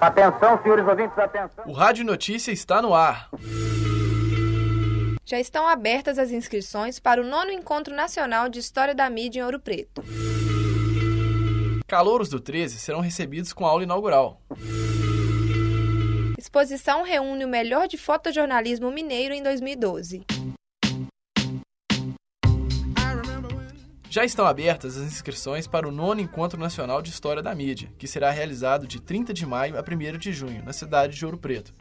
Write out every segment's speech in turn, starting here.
Atenção, senhores ouvintes, atenção. O Rádio Notícia está no ar. Já estão abertas as inscrições para o nono Encontro Nacional de História da Mídia em Ouro Preto. Calouros do 13 serão recebidos com a aula inaugural. Exposição reúne o melhor de fotojornalismo mineiro em 2012. Já estão abertas as inscrições para o nono Encontro Nacional de História da Mídia, que será realizado de 30 de maio a 1 de junho, na cidade de Ouro Preto.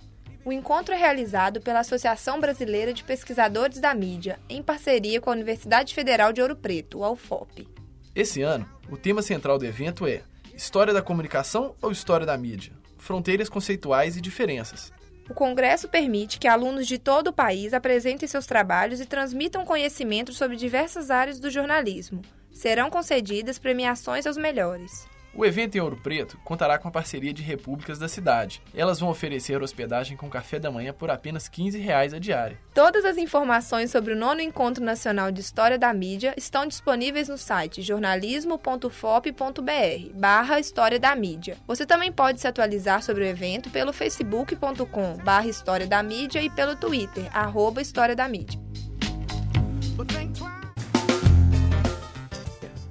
O encontro é realizado pela Associação Brasileira de Pesquisadores da Mídia, em parceria com a Universidade Federal de Ouro Preto, a UFOP. Esse ano, o tema central do evento é História da Comunicação ou História da Mídia? Fronteiras conceituais e diferenças. O congresso permite que alunos de todo o país apresentem seus trabalhos e transmitam conhecimento sobre diversas áreas do jornalismo. Serão concedidas premiações aos melhores. O evento em Ouro Preto contará com a parceria de repúblicas da cidade. Elas vão oferecer hospedagem com café da manhã por apenas 15 reais a diária. Todas as informações sobre o nono Encontro Nacional de História da Mídia estão disponíveis no site jornalismo.fop.br barra História da Mídia. Você também pode se atualizar sobre o evento pelo facebook.com barra História da Mídia e pelo Twitter, arroba História da Mídia.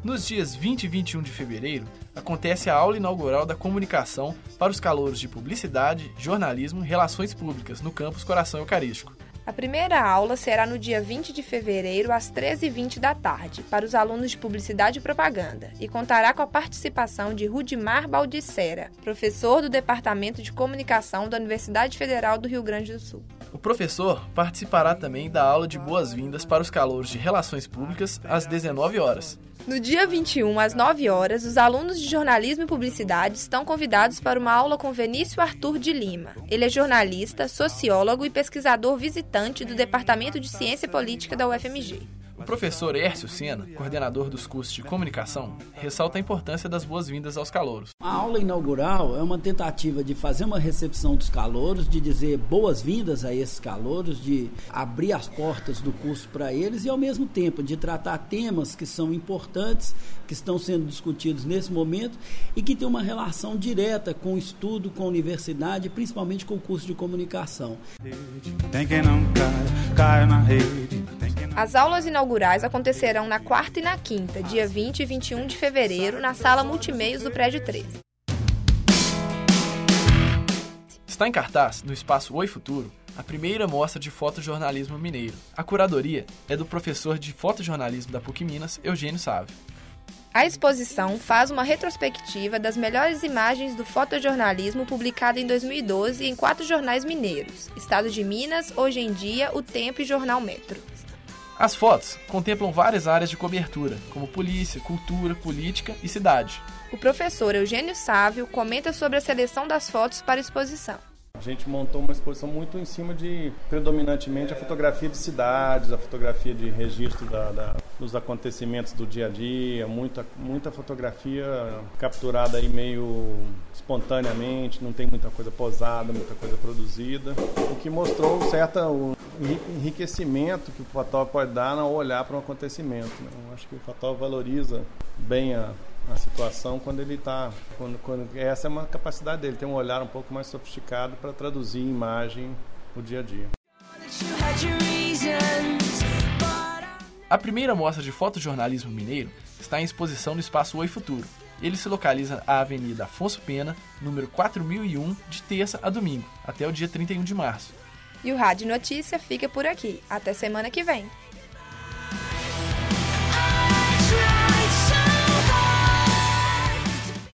Nos dias 20 e 21 de fevereiro, acontece a aula inaugural da comunicação para os calouros de publicidade, jornalismo e relações públicas no campus Coração Eucarístico. A primeira aula será no dia 20 de fevereiro, às 13h20 da tarde, para os alunos de Publicidade e Propaganda, e contará com a participação de Rudimar Baldicera, professor do Departamento de Comunicação da Universidade Federal do Rio Grande do Sul. O professor participará também da aula de boas-vindas para os calouros de Relações Públicas às 19 horas. No dia 21, às 9 horas, os alunos de jornalismo e publicidade estão convidados para uma aula com Vinícius Arthur de Lima. Ele é jornalista, sociólogo e pesquisador visitante do Departamento de Ciência Política da UFMG. O professor Hércio Sena, coordenador dos cursos de comunicação, ressalta a importância das boas-vindas aos calouros. A aula inaugural é uma tentativa de fazer uma recepção dos calouros, de dizer boas-vindas a esses calouros, de abrir as portas do curso para eles e, ao mesmo tempo, de tratar temas que são importantes, que estão sendo discutidos nesse momento e que têm uma relação direta com o estudo, com a universidade, principalmente com o curso de comunicação. Tem quem não cai, cai na rede. As aulas inaugurais acontecerão na quarta e na quinta, dia 20 e 21 de fevereiro, na sala Multimeios do Prédio 13. Está em cartaz, no espaço Oi Futuro, a primeira mostra de fotojornalismo mineiro. A curadoria é do professor de fotojornalismo da PUC Minas, Eugênio Sávio. A exposição faz uma retrospectiva das melhores imagens do fotojornalismo publicada em 2012 em quatro jornais mineiros: Estado de Minas, Hoje em Dia, O Tempo e Jornal Metro. As fotos contemplam várias áreas de cobertura, como polícia, cultura, política e cidade. O professor Eugênio Sávio comenta sobre a seleção das fotos para exposição. Gente montou uma exposição muito em cima de, predominantemente, a fotografia de cidades, a fotografia de registro da, da, dos acontecimentos do dia a dia, muita, muita fotografia capturada aí meio espontaneamente, não tem muita coisa posada, muita coisa produzida, o que mostrou um certo enriquecimento que o fotógrafo pode dar ao olhar para um acontecimento. Né? Eu acho que o fotógrafo valoriza bem a, a situação quando ele está. Quando, quando, essa é uma capacidade dele, ter um olhar um pouco mais sofisticado para traduzir em imagem o dia a dia. A primeira mostra de fotojornalismo mineiro está em exposição no Espaço Oi Futuro. Ele se localiza à Avenida Afonso Pena, número 4001, de terça a domingo, até o dia 31 de março. E o Rádio Notícia fica por aqui. Até semana que vem.